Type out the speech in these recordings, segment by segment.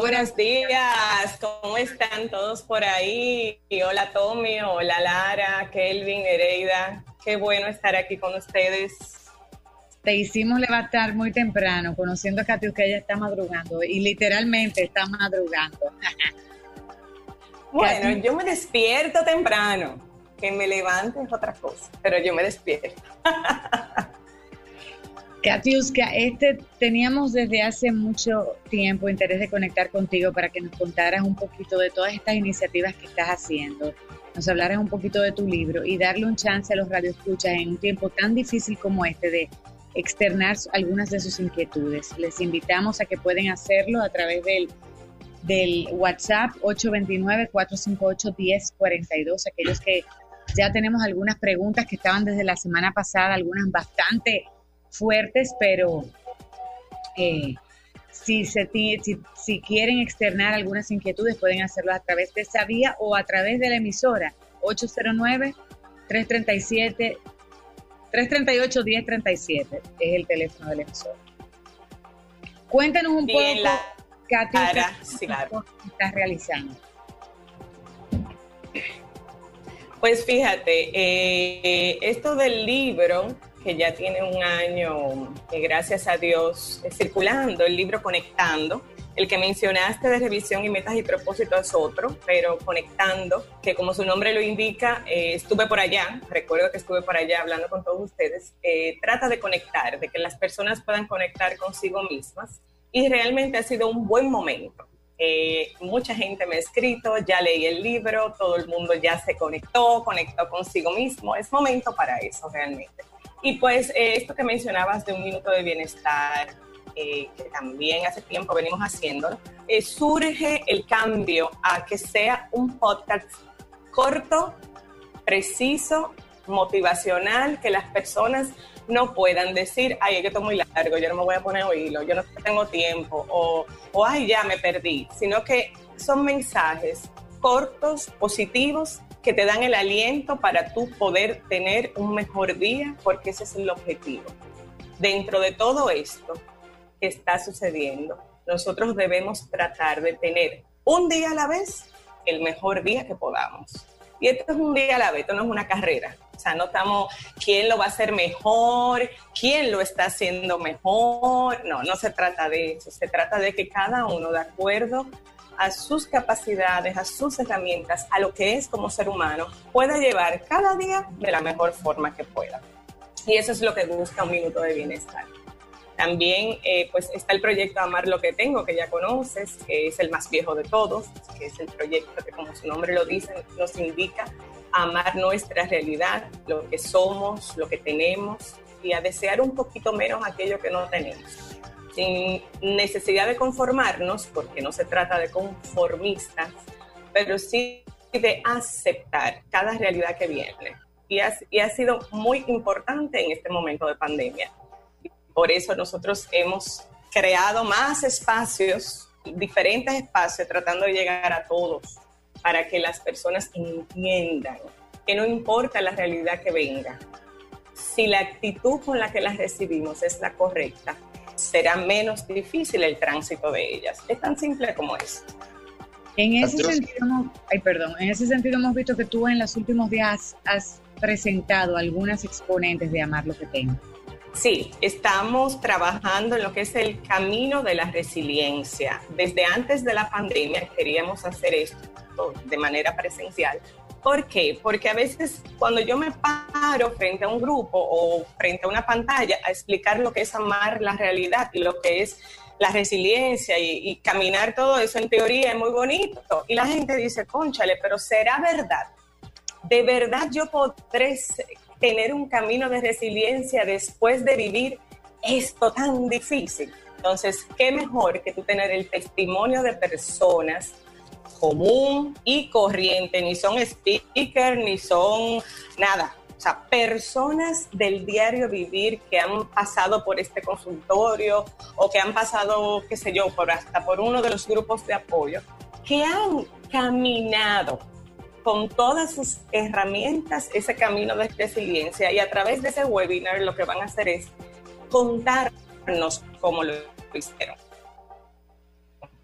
buenos días, ¿cómo están todos por ahí? hola Tommy, hola Lara, Kelvin, Hereida, qué bueno estar aquí con ustedes. Te hicimos levantar muy temprano, conociendo a Katy que ella está madrugando y literalmente está madrugando. bueno, yo me despierto temprano, que me levante es otra cosa, pero yo me despierto. Katiuska, este, teníamos desde hace mucho tiempo interés de conectar contigo para que nos contaras un poquito de todas estas iniciativas que estás haciendo, nos hablaras un poquito de tu libro y darle un chance a los radioescuchas en un tiempo tan difícil como este de externar algunas de sus inquietudes. Les invitamos a que pueden hacerlo a través del, del WhatsApp 829-458-1042, aquellos que ya tenemos algunas preguntas que estaban desde la semana pasada, algunas bastante fuertes, pero eh, si, se, si, si, quieren externar algunas inquietudes, pueden hacerlo a través de esa vía o a través de la emisora 809-337. 338-1037 es el teléfono de la emisora. Cuéntanos un poco, Katy, qué estás realizando. Pues fíjate, eh, esto del libro que ya tiene un año, y gracias a Dios, circulando, el libro Conectando. El que mencionaste de revisión y metas y propósitos es otro, pero Conectando, que como su nombre lo indica, eh, estuve por allá, recuerdo que estuve por allá hablando con todos ustedes, eh, trata de conectar, de que las personas puedan conectar consigo mismas y realmente ha sido un buen momento. Eh, mucha gente me ha escrito, ya leí el libro, todo el mundo ya se conectó, conectó consigo mismo. Es momento para eso realmente. Y pues eh, esto que mencionabas de un minuto de bienestar, eh, que también hace tiempo venimos haciendo, eh, surge el cambio a que sea un podcast corto, preciso, motivacional, que las personas no puedan decir, ay, es que esto es muy largo, yo no me voy a poner a oírlo, yo no tengo tiempo, o, o ay, ya me perdí, sino que son mensajes cortos, positivos, que te dan el aliento para tú poder tener un mejor día, porque ese es el objetivo. Dentro de todo esto que está sucediendo, nosotros debemos tratar de tener un día a la vez el mejor día que podamos. Y esto es un día a la vez, esto no es una carrera. O sea, no estamos quién lo va a hacer mejor, quién lo está haciendo mejor. No, no se trata de eso. Se trata de que cada uno, de acuerdo a sus capacidades, a sus herramientas, a lo que es como ser humano, pueda llevar cada día de la mejor forma que pueda. Y eso es lo que busca un minuto de bienestar. También eh, pues está el proyecto Amar lo que tengo, que ya conoces, que es el más viejo de todos, que es el proyecto que como su nombre lo dice, nos indica amar nuestra realidad, lo que somos, lo que tenemos y a desear un poquito menos aquello que no tenemos sin necesidad de conformarnos, porque no se trata de conformistas, pero sí de aceptar cada realidad que viene. Y ha, y ha sido muy importante en este momento de pandemia. Por eso nosotros hemos creado más espacios, diferentes espacios, tratando de llegar a todos, para que las personas entiendan que no importa la realidad que venga, si la actitud con la que las recibimos es la correcta, será menos difícil el tránsito de ellas. Es tan simple como es. En ese sentido, ay, perdón, en ese sentido hemos visto que tú en los últimos días has presentado algunas exponentes de Amar lo que tengo. Sí, estamos trabajando en lo que es el camino de la resiliencia. Desde antes de la pandemia queríamos hacer esto de manera presencial, ¿Por qué? Porque a veces cuando yo me paro frente a un grupo o frente a una pantalla a explicar lo que es amar la realidad y lo que es la resiliencia y, caminar todo eso en teoría es muy bonito. Y la gente dice, conchale, pero ¿será verdad? ¿De verdad yo podré tener un camino de resiliencia después de vivir esto tan difícil? Entonces, ¿qué mejor que tú tener el testimonio de personas común y corriente, ni son speakers, ni son nada. O sea, personas del diario vivir que han pasado por este consultorio o que han pasado, qué sé yo, por hasta por uno de los grupos de apoyo, que han caminado con todas sus herramientas ese camino de resiliencia. Y a través de ese webinar lo que van a hacer es contarnos cómo lo hicieron.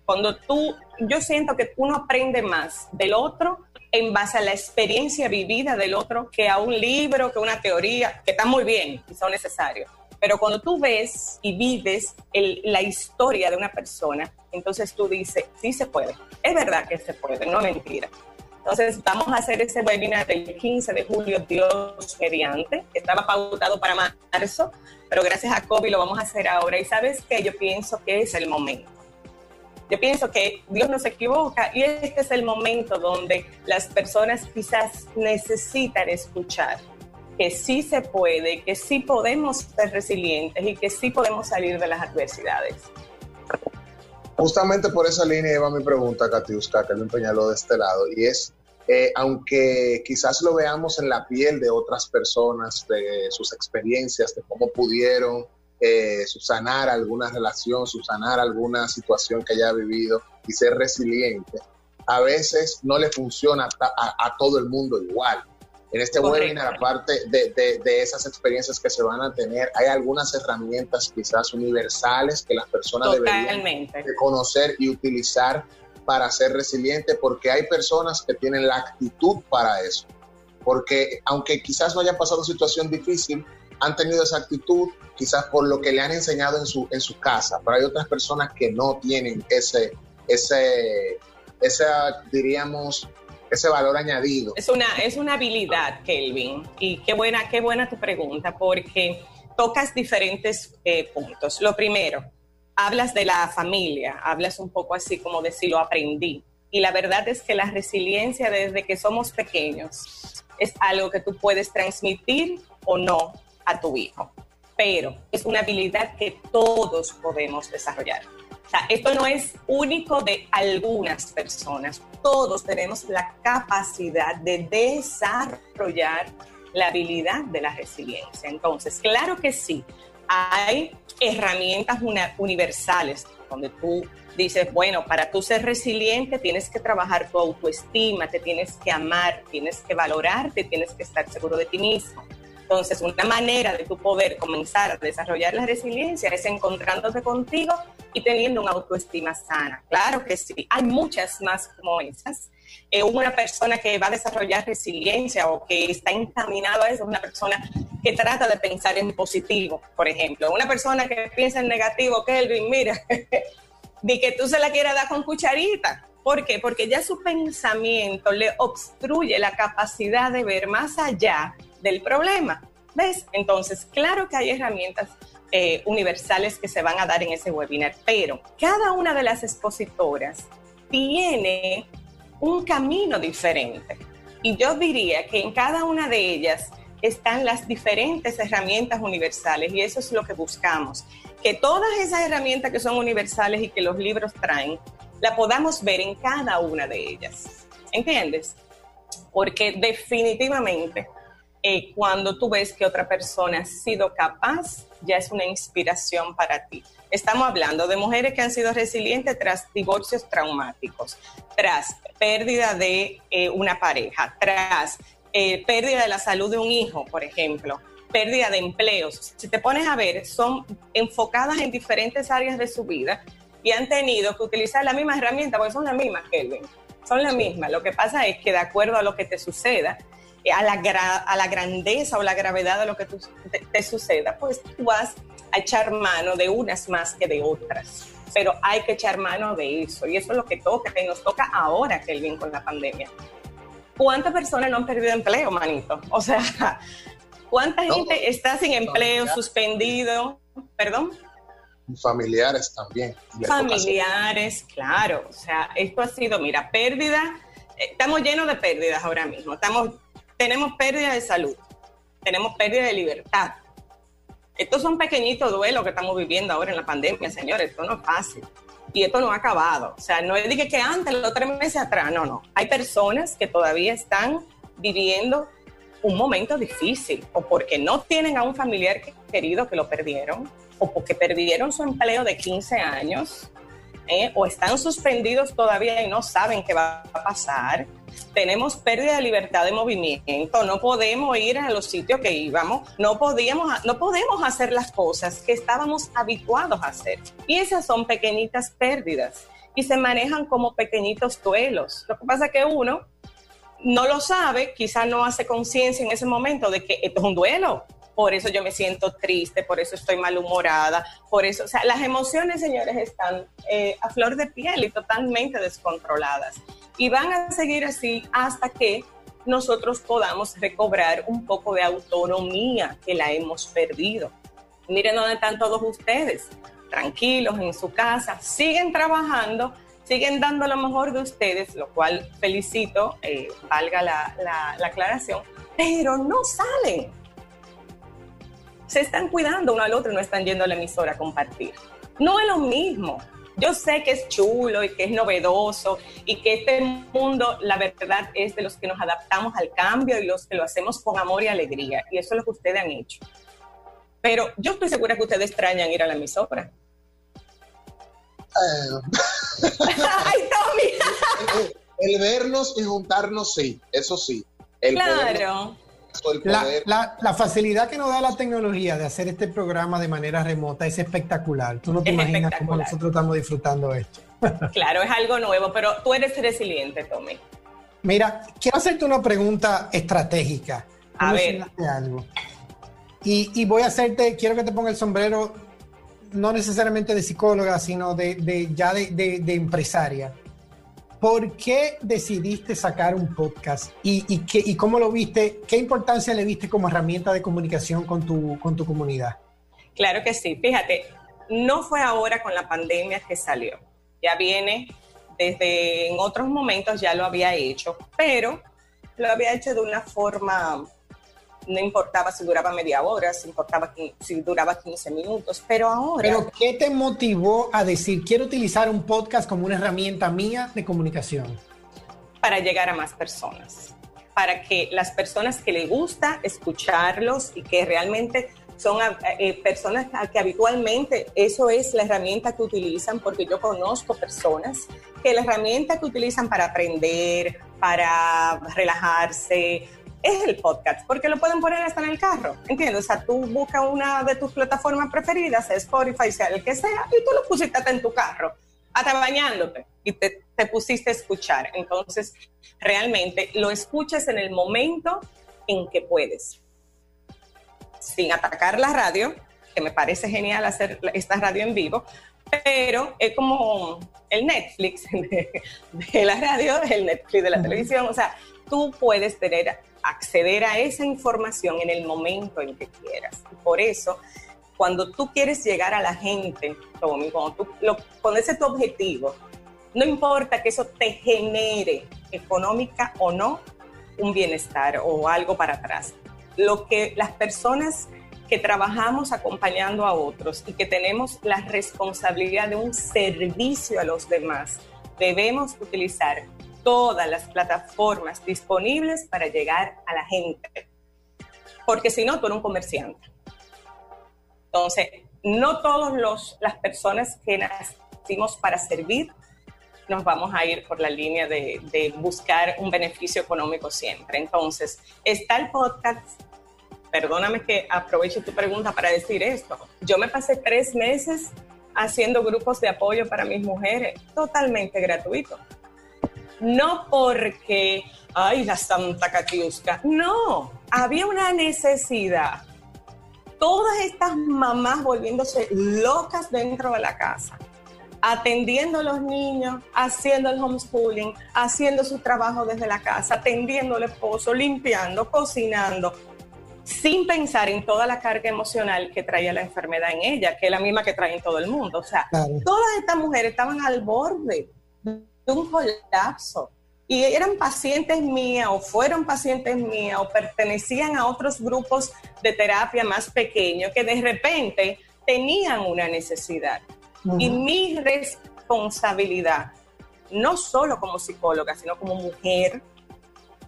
Cuando tú, yo siento que uno aprende más del otro en base a la experiencia vivida del otro que a un libro, que una teoría, que está muy bien y son necesarios. Pero cuando tú ves y vives la historia de una persona, entonces tú dices, sí se puede. Es verdad que se puede, no mentira. Entonces vamos a hacer ese webinar del 15 de julio, Dios mediante. Estaba pautado para marzo, pero gracias a COVID lo vamos a hacer ahora. Y sabes que yo pienso que es el momento. Yo pienso que Dios no se equivoca y este es el momento donde las personas quizás necesitan escuchar que sí se puede, que sí podemos ser resilientes y que sí podemos salir de las adversidades. Justamente por esa línea iba mi pregunta, Katiuska, que me empeñaló de este lado, y es, eh, aunque quizás lo veamos en la piel de otras personas, de sus experiencias, de cómo pudieron eh, subsanar alguna relación, subsanar alguna situación que haya vivido y ser resiliente, a veces no le funciona a todo el mundo igual. En este webinar, aparte de, esas experiencias que se van a tener, hay algunas herramientas quizás universales que las personas deberían conocer y utilizar para ser resilientes, porque hay personas que tienen la actitud para eso. Porque aunque quizás no hayan pasado situación difícil, han tenido esa actitud quizás por lo que le han enseñado en su, en su casa, pero hay otras personas que no tienen ese, ese, esa, diríamos, ese valor añadido. Es una, es una habilidad, Kelvin, y qué buena, qué buena tu pregunta, porque tocas diferentes eh, puntos. Lo primero, hablas de la familia, hablas un poco así como de si lo aprendí. Y la verdad es que la resiliencia desde que somos pequeños es algo que tú puedes transmitir o no a tu hijo, pero es una habilidad que todos podemos desarrollar sea, esto no es único de algunas personas. Todos tenemos la capacidad de desarrollar la habilidad de la resiliencia. Entonces, claro que sí, hay herramientas universales donde tú dices, bueno, para tú ser resiliente tienes que trabajar tu autoestima, te tienes que amar, tienes que valorarte, tienes que estar seguro de ti mismo. Entonces, una manera de tu poder comenzar a desarrollar la resiliencia es encontrándote contigo y teniendo una autoestima sana. Claro que sí, hay muchas más como esas. Eh, una persona que va a desarrollar resiliencia o que está encaminado a eso es una persona que trata de pensar en positivo, por ejemplo. Una persona que piensa en negativo, Kelvin, mira, de que tú se la quieras dar con cucharita. ¿Por qué? Porque ya su pensamiento le obstruye la capacidad de ver más allá del problema. ¿Ves? Entonces, claro que hay herramientas eh, universales que se van a dar en ese webinar, pero cada una de las expositoras tiene un camino diferente. Y yo diría que en cada una de ellas están las diferentes herramientas universales y eso es lo que buscamos, que todas esas herramientas que son universales y que los libros traen, la podamos ver en cada una de ellas. ¿Entiendes? Porque definitivamente eh, cuando tú ves que otra persona ha sido capaz, ya es una inspiración para ti. Estamos hablando de mujeres que han sido resilientes tras divorcios traumáticos, tras pérdida de eh, una pareja, tras eh, pérdida de la salud de un hijo, por ejemplo, pérdida de empleos. Si te pones a ver, son enfocadas en diferentes áreas de su vida y han tenido que utilizar la misma herramienta, porque son las mismas, Kelvin. Son las mismas. Lo que pasa es que de acuerdo a lo que te suceda, a la, a la grandeza o la gravedad de lo que te, suceda, pues tú vas a echar mano de unas más que de otras. Pero hay que echar mano de eso. Y eso es lo que toca, que nos toca ahora, Kelvin, con la pandemia. ¿Cuántas personas no han perdido empleo, manito? O sea, ¿cuánta gente está sin empleo, suspendido? ¿Perdón? Familiares también. Familiares, claro. O sea, esto ha sido, mira, pérdida. Eh, estamos llenos de pérdidas ahora mismo. Estamos tenemos pérdida de salud, tenemos pérdida de libertad. Estos son pequeñitos duelos que estamos viviendo ahora en la pandemia, señores. Esto no es fácil. Y esto no ha acabado. O sea, no es de que, antes, los tres meses atrás, no, no. Hay personas que todavía están viviendo un momento difícil, o porque no tienen a un familiar querido que lo perdieron, o porque perdieron su empleo de 15 años, ¿eh? o están suspendidos todavía y no saben qué va a pasar tenemos pérdida de libertad de movimiento, no podemos ir a los sitios que íbamos, no, podíamos, no podemos hacer las cosas que estábamos habituados a hacer. Y esas son pequeñitas pérdidas y se manejan como pequeñitos duelos. Lo que pasa es que uno no lo sabe, quizás no hace conciencia en ese momento de que esto es un duelo. Por eso yo me siento triste, por eso estoy malhumorada, por eso, o sea, las emociones, señores, están eh, a flor de piel y totalmente descontroladas. Y van a seguir así hasta que nosotros podamos recobrar un poco de autonomía que la hemos perdido. Miren dónde están todos ustedes, tranquilos en su casa, siguen trabajando, siguen dando lo mejor de ustedes, lo cual felicito, eh, valga la, la aclaración, pero no salen. Se están cuidando uno al otro y no están yendo a la emisora a compartir. No es lo mismo. Yo sé que es chulo y que es novedoso y que este mundo, la verdad, es de los que nos adaptamos al cambio y los que lo hacemos con amor y alegría. Y eso es lo que ustedes han hecho. Pero yo estoy segura que ustedes extrañan ir a la emisora. Eh. Ay, Tommy. el, vernos y juntarnos, sí, eso sí. claro. La, facilidad que nos da la tecnología de hacer este programa de manera remota es espectacular. Tú no te imaginas cómo nosotros estamos disfrutando esto. claro, es algo nuevo, pero tú eres resiliente, Tommy. Mira, quiero hacerte una pregunta estratégica. A ver. Algo. Y, voy a hacerte, quiero que te ponga el sombrero, no necesariamente de psicóloga, sino de, ya de empresaria. ¿Por qué decidiste sacar un podcast y, qué, y cómo lo viste? ¿Qué importancia le viste como herramienta de comunicación con tu, con tu comunidad? Claro que sí. Fíjate, no fue ahora con la pandemia que salió. Ya viene desde en otros momentos, ya lo había hecho, pero lo había hecho de una forma no importaba si duraba media hora, si importaba si duraba 15 minutos, pero ahora... Pero ¿qué te motivó a decir, quiero utilizar un podcast como una herramienta mía de comunicación? Para llegar a más personas, para que las personas que les gusta escucharlos y que realmente son eh, personas que habitualmente eso es la herramienta que utilizan, porque yo conozco personas que la herramienta que utilizan para aprender, para relajarse, es el podcast, porque lo pueden poner hasta en el carro, ¿entiendes? O sea, tú buscas una de tus plataformas preferidas, Spotify, sea el que sea, y tú lo pusiste hasta en tu carro, hasta bañándote, y te, te pusiste a escuchar. Entonces, realmente lo escuchas en el momento en que puedes, sin atacar la radio, que me parece genial hacer esta radio en vivo, pero es como el Netflix de, de la radio, el Netflix de la televisión, o sea, tú puedes tener acceder a esa información en el momento en que quieras. por eso, cuando tú quieres llegar a la gente, Tommy, cuando tú lo, pones tu objetivo, no importa que eso te genere económica o no un bienestar o algo para atrás. Lo que las personas que trabajamos acompañando a otros y que tenemos la responsabilidad de un servicio a los demás, debemos utilizar todas las plataformas disponibles para llegar a la gente. Porque si no, tú eres un comerciante. Entonces, no todas las personas que nacimos para servir nos vamos a ir por la línea de, de, buscar un beneficio económico siempre. Entonces, está el podcast. Perdóname que aproveche tu pregunta para decir esto. Yo me pasé tres meses haciendo grupos de apoyo para mis mujeres, totalmente gratuito no porque, ay, la Santa Catiusca, no, había una necesidad. Todas estas mamás volviéndose locas dentro de la casa, atendiendo a los niños, haciendo el homeschooling, haciendo su trabajo desde la casa, atendiendo al esposo, limpiando, cocinando, sin pensar en toda la carga emocional que traía la enfermedad en ella, que es la misma que trae en todo el mundo. O sea, todas estas mujeres estaban al borde un colapso. Y eran pacientes mías o fueron pacientes mías o pertenecían a otros grupos de terapia más pequeños que de repente tenían una necesidad. Y mi responsabilidad, no solo como psicóloga, sino como mujer,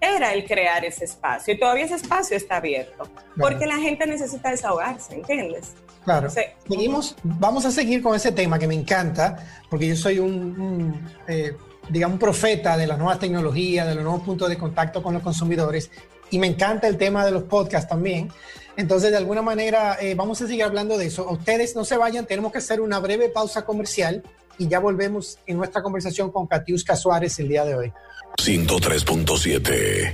era el crear ese espacio. Y todavía ese espacio está abierto, porque la gente necesita desahogarse, ¿entiendes? Claro. Seguimos, vamos a seguir con ese tema que me encanta, porque yo soy un, eh, digamos, profeta de las nuevas tecnologías, de los nuevos puntos de contacto con los consumidores, y me encanta el tema de los podcasts también. Entonces, de alguna manera, eh, vamos a seguir hablando de eso. Ustedes no se vayan, tenemos que hacer una breve pausa comercial y ya volvemos en nuestra conversación con Katiuska Suárez el día de hoy. 103.7